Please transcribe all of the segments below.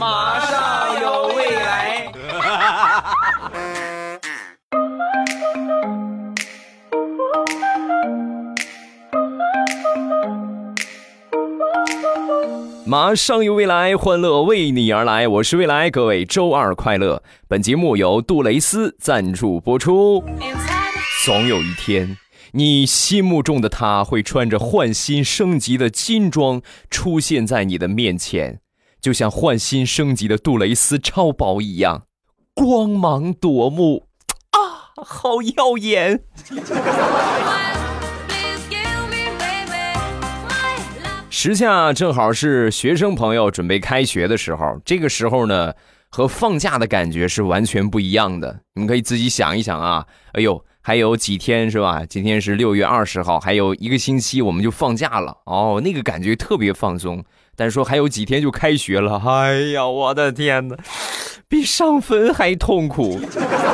马上有未来。马上有未来，欢乐为你而来。我是未来，各位周二快乐。本节目由杜蕾斯赞助播出。总有一天，你心目中的他会穿着换新升级的金装出现在你的面前，就像换新升级的杜蕾斯超薄一样，光芒夺目啊，好耀眼！时下正好是学生朋友准备开学的时候，这个时候呢，和放假的感觉是完全不一样的。你们可以自己想一想啊，哎呦，还有几天是吧？今天是六月二十号，还有一个星期我们就放假了哦，那个感觉特别放松。但是说还有几天就开学了，哎呀，我的天哪，比上坟还痛苦，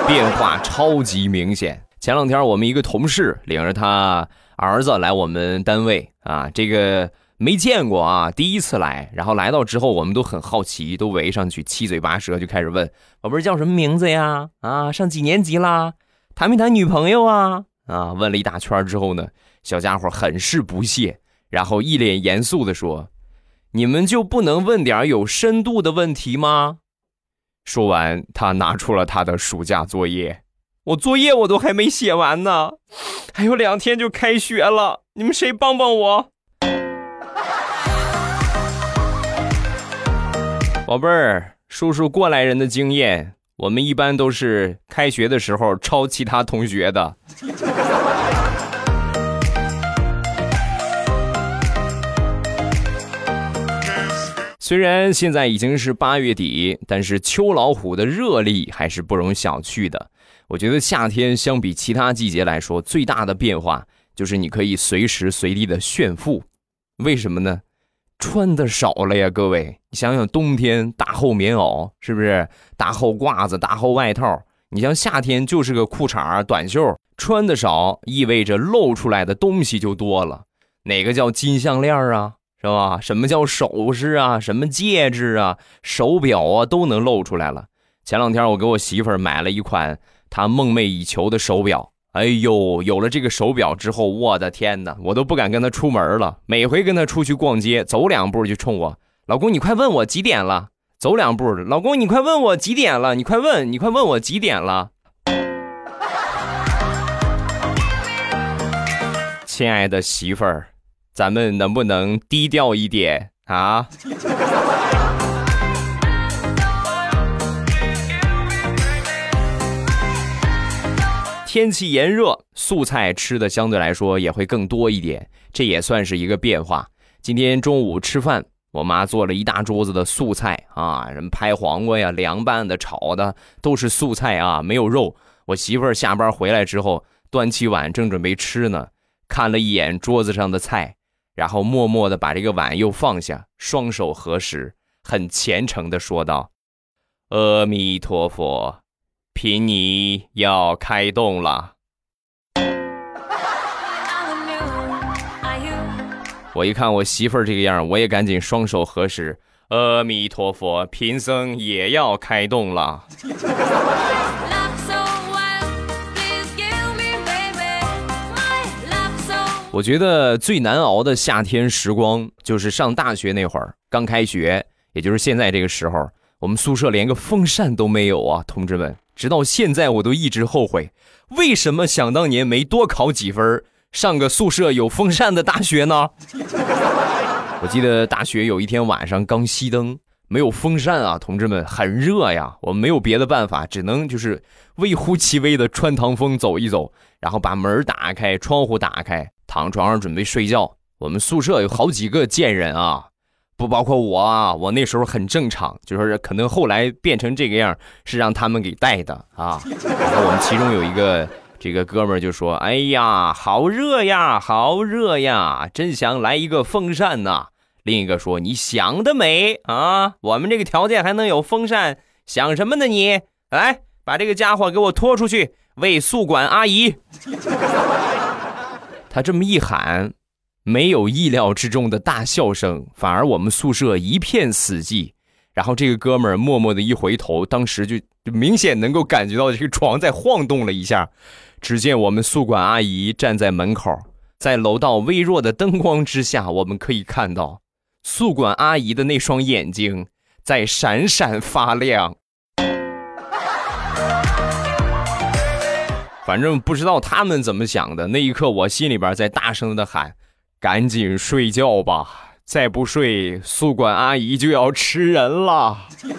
变化超级明显。前两天我们一个同事领着他儿子来我们单位啊，这个。没见过啊，第一次来，然后来到之后，我们都很好奇，都围上去七嘴八舌就开始问：“宝贝儿叫什么名字呀？啊，上几年级啦？谈没谈女朋友啊？”啊，问了一大圈之后呢，小家伙很是不屑，然后一脸严肃的说：“你们就不能问点有深度的问题吗？”说完，他拿出了他的暑假作业，我作业我都还没写完呢，还有两天就开学了，你们谁帮帮我？宝贝儿，叔叔过来人的经验，我们一般都是开学的时候抄其他同学的。虽然现在已经是八月底，但是秋老虎的热力还是不容小觑的。我觉得夏天相比其他季节来说，最大的变化就是你可以随时随地的炫富。为什么呢？穿的少了呀，各位，你想想冬天大厚棉袄是不是？大厚褂子、大厚外套，你像夏天就是个裤衩短袖，穿的少意味着露出来的东西就多了。哪个叫金项链啊？是吧？什么叫首饰啊？什么戒指啊？手表啊，都能露出来了。前两天我给我媳妇儿买了一款她梦寐以求的手表。哎呦，有了这个手表之后，我的天哪，我都不敢跟她出门了。每回跟她出去逛街，走两步就冲我：“老公，你快问我几点了？”走两步，老公，你快问我几点了？你快问，你快问我几点了？亲爱的媳妇儿，咱们能不能低调一点啊？天气炎热，素菜吃的相对来说也会更多一点，这也算是一个变化。今天中午吃饭，我妈做了一大桌子的素菜啊，什么拍黄瓜呀、凉拌的、炒的，都是素菜啊，没有肉。我媳妇儿下班回来之后，端起碗正准备吃呢，看了一眼桌子上的菜，然后默默的把这个碗又放下，双手合十，很虔诚的说道：“阿弥陀佛。”贫尼要开动了，我一看我媳妇儿这个样，我也赶紧双手合十，阿弥陀佛，贫僧也要开动了。我觉得最难熬的夏天时光，就是上大学那会儿，刚开学，也就是现在这个时候，我们宿舍连个风扇都没有啊，同志们。直到现在，我都一直后悔，为什么想当年没多考几分，上个宿舍有风扇的大学呢？我记得大学有一天晚上刚熄灯，没有风扇啊，同志们很热呀，我们没有别的办法，只能就是微乎其微的穿堂风走一走，然后把门打开，窗户打开，躺床上准备睡觉。我们宿舍有好几个贱人啊。不包括我啊，我那时候很正常，就是可能后来变成这个样是让他们给带的啊。然后我们其中有一个这个哥们就说：“哎呀，好热呀，好热呀，真想来一个风扇呐。”另一个说：“你想得美啊，我们这个条件还能有风扇？想什么呢你？来，把这个家伙给我拖出去喂宿管阿姨。”他这么一喊。没有意料之中的大笑声，反而我们宿舍一片死寂。然后这个哥们儿默默的一回头，当时就就明显能够感觉到这个床在晃动了一下。只见我们宿管阿姨站在门口，在楼道微弱的灯光之下，我们可以看到宿管阿姨的那双眼睛在闪闪发亮。反正不知道他们怎么想的，那一刻我心里边在大声的喊：“赶紧睡觉吧，再不睡，宿管阿姨就要吃人了。”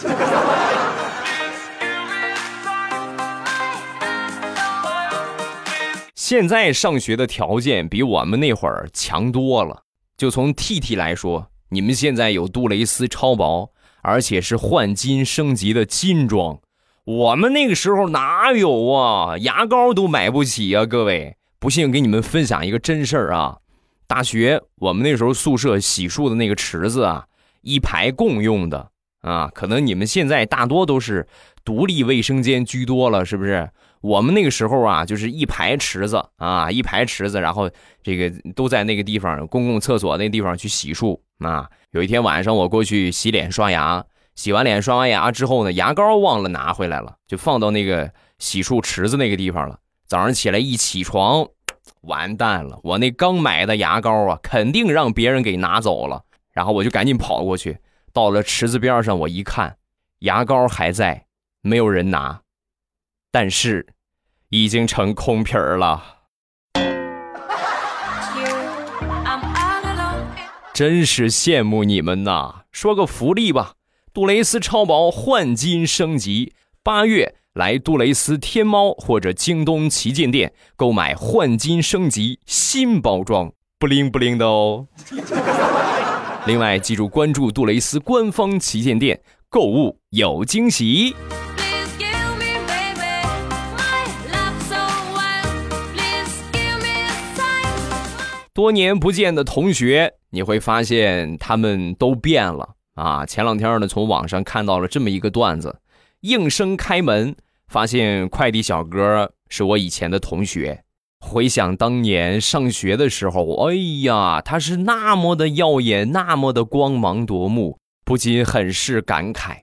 现在上学的条件比我们那会儿强多了。就从 T T 来说，你们现在有杜蕾斯超薄，而且是换金升级的金装。我们那个时候哪有啊？牙膏都买不起啊！各位，不信给你们分享一个真事儿啊。大学我们那时候宿舍洗漱的那个池子啊，一排共用的啊。可能你们现在大多都是独立卫生间居多了，是不是？我们那个时候啊，就是一排池子啊，一排池子，然后这个都在那个地方公共厕所那地方去洗漱啊。有一天晚上，我过去洗脸刷牙，洗完脸刷完牙之后呢，牙膏忘了拿回来了，就放到那个洗漱池子那个地方了。早上起来一起床，完蛋了，我那刚买的牙膏啊，肯定让别人给拿走了。然后我就赶紧跑过去，到了池子边上，我一看，牙膏还在，没有人拿。但是，已经成空瓶儿了。真是羡慕你们呐！说个福利吧，杜蕾斯超薄换金升级，八月来杜蕾斯天猫或者京东旗舰店购买换金升级新包装，不灵不灵的哦。另外，记住关注杜蕾斯官方旗舰店，购物有惊喜。多年不见的同学，你会发现他们都变了啊！前两天呢，从网上看到了这么一个段子：应声开门，发现快递小哥是我以前的同学。回想当年上学的时候，哎呀，他是那么的耀眼，那么的光芒夺目，不禁很是感慨。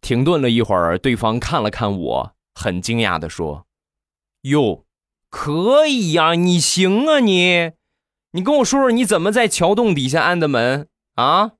停顿了一会儿，对方看了看我，很惊讶的说：“哟，可以呀，你行啊，你。”你跟我说说你怎么在桥洞底下安的门啊？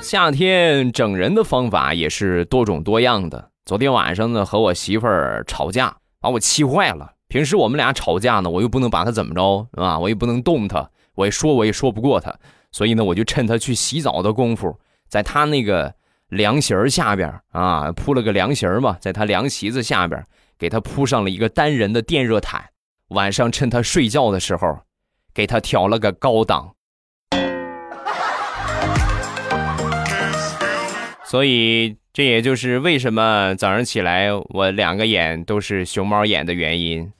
夏天整人的方法也是多种多样的。昨天晚上呢，和我媳妇儿吵架，把我气坏了。平时我们俩吵架呢，我又不能把她怎么着，啊，我也不能动她，我也说我也说不过她，所以呢，我就趁她去洗澡的功夫，在她那个。凉席儿下边啊，铺了个凉席儿嘛，在他凉席子下边，给他铺上了一个单人的电热毯。晚上趁他睡觉的时候，给他调了个高档。所以这也就是为什么早上起来我两个眼都是熊猫眼的原因。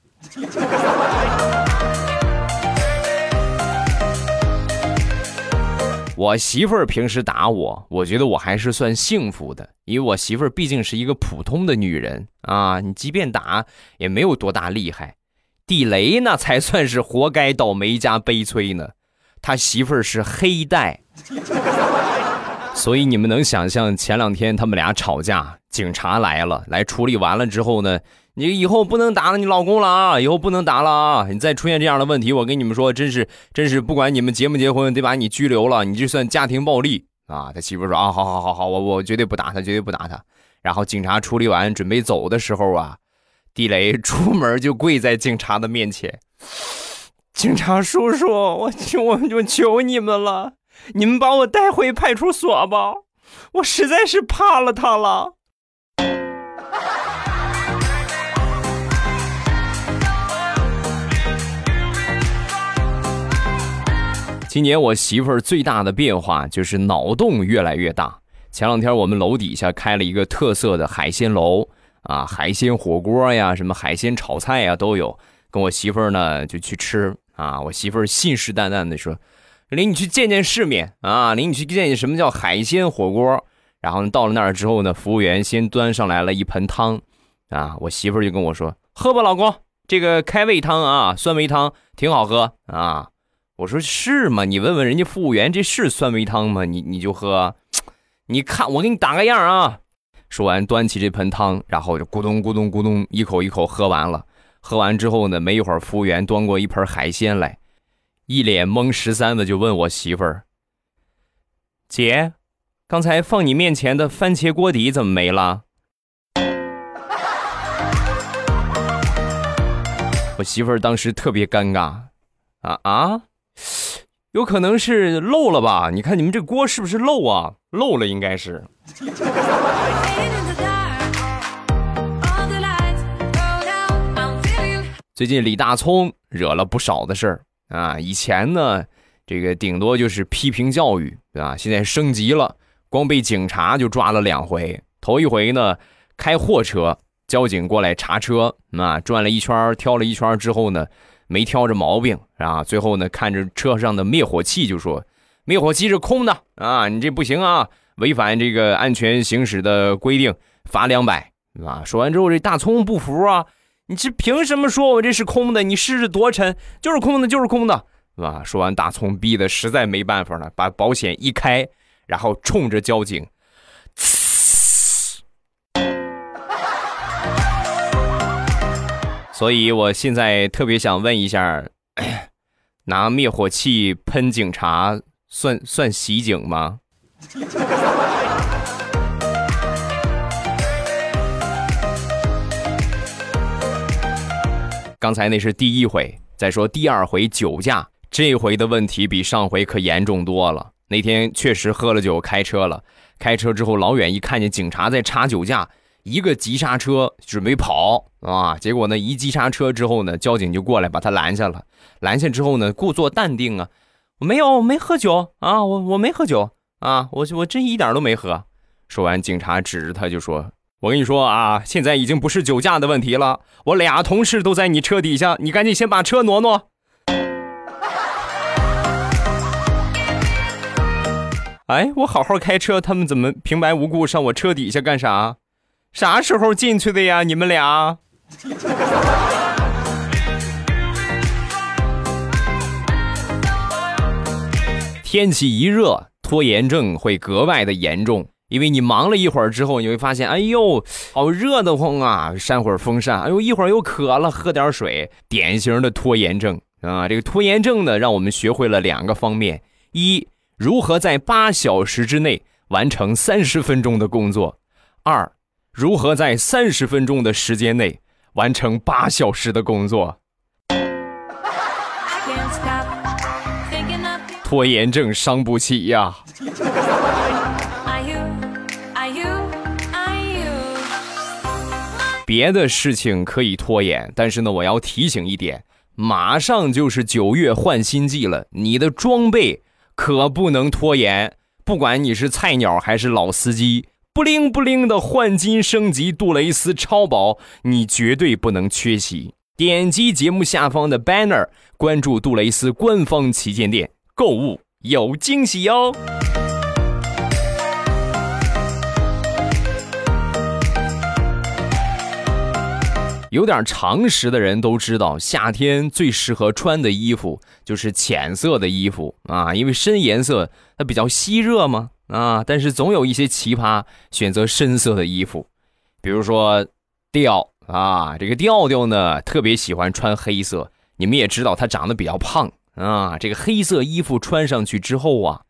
我媳妇儿平时打我，我觉得我还是算幸福的，因为我媳妇儿毕竟是一个普通的女人啊，你即便打也没有多大厉害。地雷那才算是活该倒霉加悲催呢，他媳妇儿是黑带，所以你们能想象前两天他们俩吵架，警察来了，来处理完了之后呢？你以后不能打了你老公了啊！以后不能打了啊！你再出现这样的问题，我跟你们说，真是真是，不管你们结没结婚，得把你拘留了，你这算家庭暴力啊！他媳妇说啊，好好好好，我我绝对不打他，绝对不打他。然后警察处理完准备走的时候啊，地雷出门就跪在警察的面前，警察叔叔，我求我就求你们了，你们把我带回派出所吧，我实在是怕了他了。今年我媳妇儿最大的变化就是脑洞越来越大。前两天我们楼底下开了一个特色的海鲜楼啊，海鲜火锅呀，什么海鲜炒菜呀都有。跟我媳妇儿呢就去吃啊，我媳妇儿信誓旦旦的说：“领你去见见世面啊，领你去见见什么叫海鲜火锅。”然后到了那儿之后呢，服务员先端上来了一盆汤啊，我媳妇儿就跟我说：“喝吧，老公，这个开胃汤啊，酸梅汤挺好喝啊。我说是吗？你问问人家服务员，这是酸梅汤吗？你你就喝，你看我给你打个样啊。说完，端起这盆汤，然后就咕咚咕咚咕咚一口一口喝完了。喝完之后呢，没一会儿，服务员端过一盆海鲜来，一脸懵十三的就问我媳妇儿：“姐，刚才放你面前的番茄锅底怎么没了？” 我媳妇儿当时特别尴尬，啊啊！有可能是漏了吧？你看你们这锅是不是漏啊？漏了应该是。最近李大聪惹了不少的事儿啊！以前呢，这个顶多就是批评教育，对吧？现在升级了，光被警察就抓了两回。头一回呢，开货车，交警过来查车，啊，转了一圈，挑了一圈之后呢。没挑着毛病啊！最后呢，看着车上的灭火器就说：“灭火器是空的啊，你这不行啊，违反这个安全行驶的规定，罚两百啊！”说完之后，这大葱不服啊：“你这凭什么说我这是空的？你试试多沉，就是空的，就是空的，是吧？”说完，大葱逼的实在没办法了，把保险一开，然后冲着交警。所以，我现在特别想问一下，拿灭火器喷警察算算袭警吗？刚才那是第一回，再说第二回酒驾，这回的问题比上回可严重多了。那天确实喝了酒开车了，开车之后老远一看见警察在查酒驾。一个急刹车准备跑啊，结果呢一急刹车之后呢，交警就过来把他拦下了。拦下之后呢，故作淡定啊，我没有没喝酒啊，我我没喝酒啊，我我真一点都没喝。说完，警察指着他就说：“我跟你说啊，现在已经不是酒驾的问题了，我俩同事都在你车底下，你赶紧先把车挪挪。”哎，我好好开车，他们怎么平白无故上我车底下干啥？啥时候进去的呀？你们俩？天气一热，拖延症会格外的严重，因为你忙了一会儿之后，你会发现，哎呦，好热的慌啊！扇会儿风扇，哎呦，一会儿又渴了，喝点水，典型的拖延症啊！这个拖延症呢，让我们学会了两个方面：一，如何在八小时之内完成三十分钟的工作；二。如何在三十分钟的时间内完成八小时的工作？拖延症伤不起呀！别的事情可以拖延，但是呢，我要提醒一点：马上就是九月换新季了，你的装备可不能拖延。不管你是菜鸟还是老司机。不灵不灵的换金升级杜蕾斯超薄，你绝对不能缺席。点击节目下方的 banner，关注杜蕾斯官方旗舰店，购物有惊喜哟。有点常识的人都知道，夏天最适合穿的衣服就是浅色的衣服啊，因为深颜色它比较吸热嘛。啊！但是总有一些奇葩选择深色的衣服，比如说调啊，这个调调呢特别喜欢穿黑色。你们也知道他长得比较胖啊，这个黑色衣服穿上去之后啊，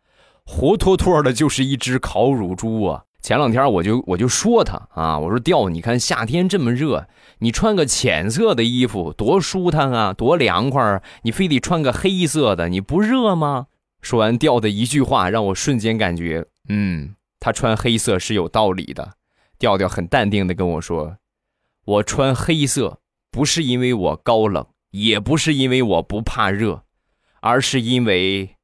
活脱脱的就是一只烤乳猪啊！前两天我就我就说他啊，我说调，你看夏天这么热，你穿个浅色的衣服多舒坦啊，多凉快啊，你非得穿个黑色的，你不热吗？说完，调的一句话让我瞬间感觉，嗯，他穿黑色是有道理的。调调很淡定的跟我说：“我穿黑色不是因为我高冷，也不是因为我不怕热，而是因为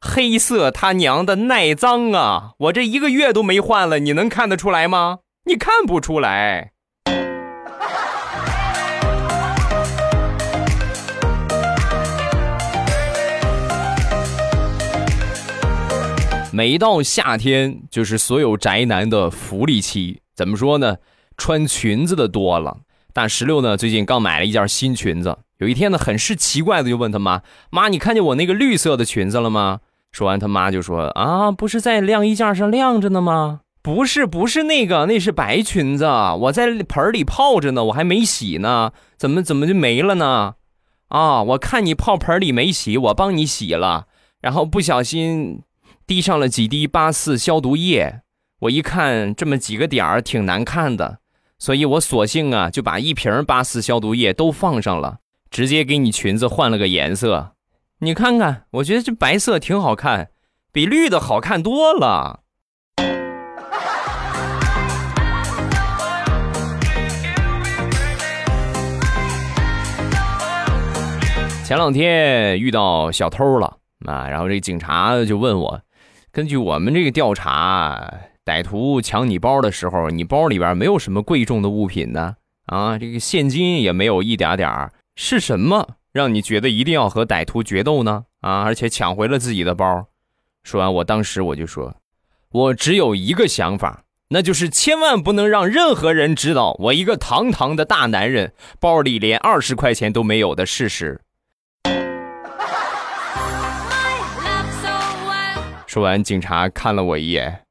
黑色他娘的耐脏啊！我这一个月都没换了，你能看得出来吗？你看不出来。”每到夏天，就是所有宅男的福利期。怎么说呢？穿裙子的多了，大石榴呢，最近刚买了一件新裙子。有一天呢，很是奇怪的就问他妈：“妈，你看见我那个绿色的裙子了吗？”说完，他妈就说：“啊，不是在晾衣架上晾着呢吗？不是，不是那个，那是白裙子，我在盆里泡着呢，我还没洗呢，怎么怎么就没了呢？啊，我看你泡盆里没洗，我帮你洗了，然后不小心滴上了几滴八四消毒液，我一看这么几个点儿挺难看的，所以我索性啊就把一瓶八四消毒液都放上了，直接给你裙子换了个颜色。”你看看，我觉得这白色挺好看，比绿的好看多了。前两天遇到小偷了啊，然后这警察就问我，根据我们这个调查，歹徒抢你包的时候，你包里边没有什么贵重的物品呢？啊，这个现金也没有一点点儿，是什么？让你觉得一定要和歹徒决斗呢？啊！而且抢回了自己的包。说完，我当时我就说，我只有一个想法，那就是千万不能让任何人知道我一个堂堂的大男人包里连二十块钱都没有的事实。说完，警察看了我一眼，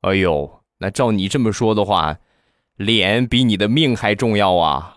哎呦，那照你这么说的话，脸比你的命还重要啊！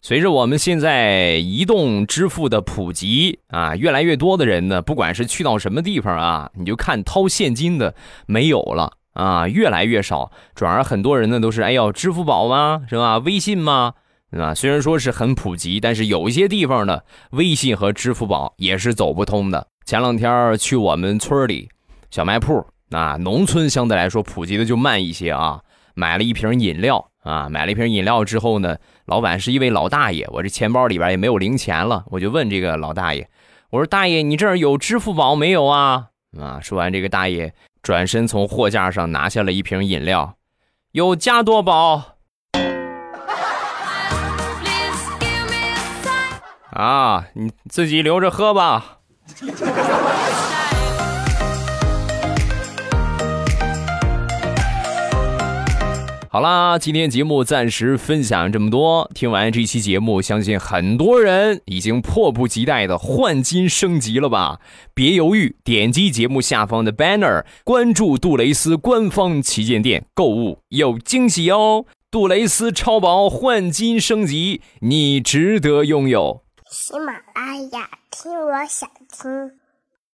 随着我们现在移动支付的普及啊，越来越多的人呢，不管是去到什么地方啊，你就看掏现金的没有了啊，越来越少，转而很多人呢都是哎呦，支付宝吗？是吧？微信吗？啊，虽然说是很普及，但是有一些地方呢，微信和支付宝也是走不通的。前两天去我们村里小卖铺啊，农村相对来说普及的就慢一些啊，买了一瓶饮料。啊，买了一瓶饮料之后呢，老板是一位老大爷，我这钱包里边也没有零钱了，我就问这个老大爷，我说大爷，你这儿有支付宝没有啊？啊，说完这个大爷转身从货架上拿下了一瓶饮料，有加多宝。啊，你自己留着喝吧。好啦，今天节目暂时分享这么多。听完这期节目，相信很多人已经迫不及待的换金升级了吧？别犹豫，点击节目下方的 banner，关注杜蕾斯官方旗舰店购物有惊喜哦！杜蕾斯超薄换金升级，你值得拥有。喜马拉雅，听我想听。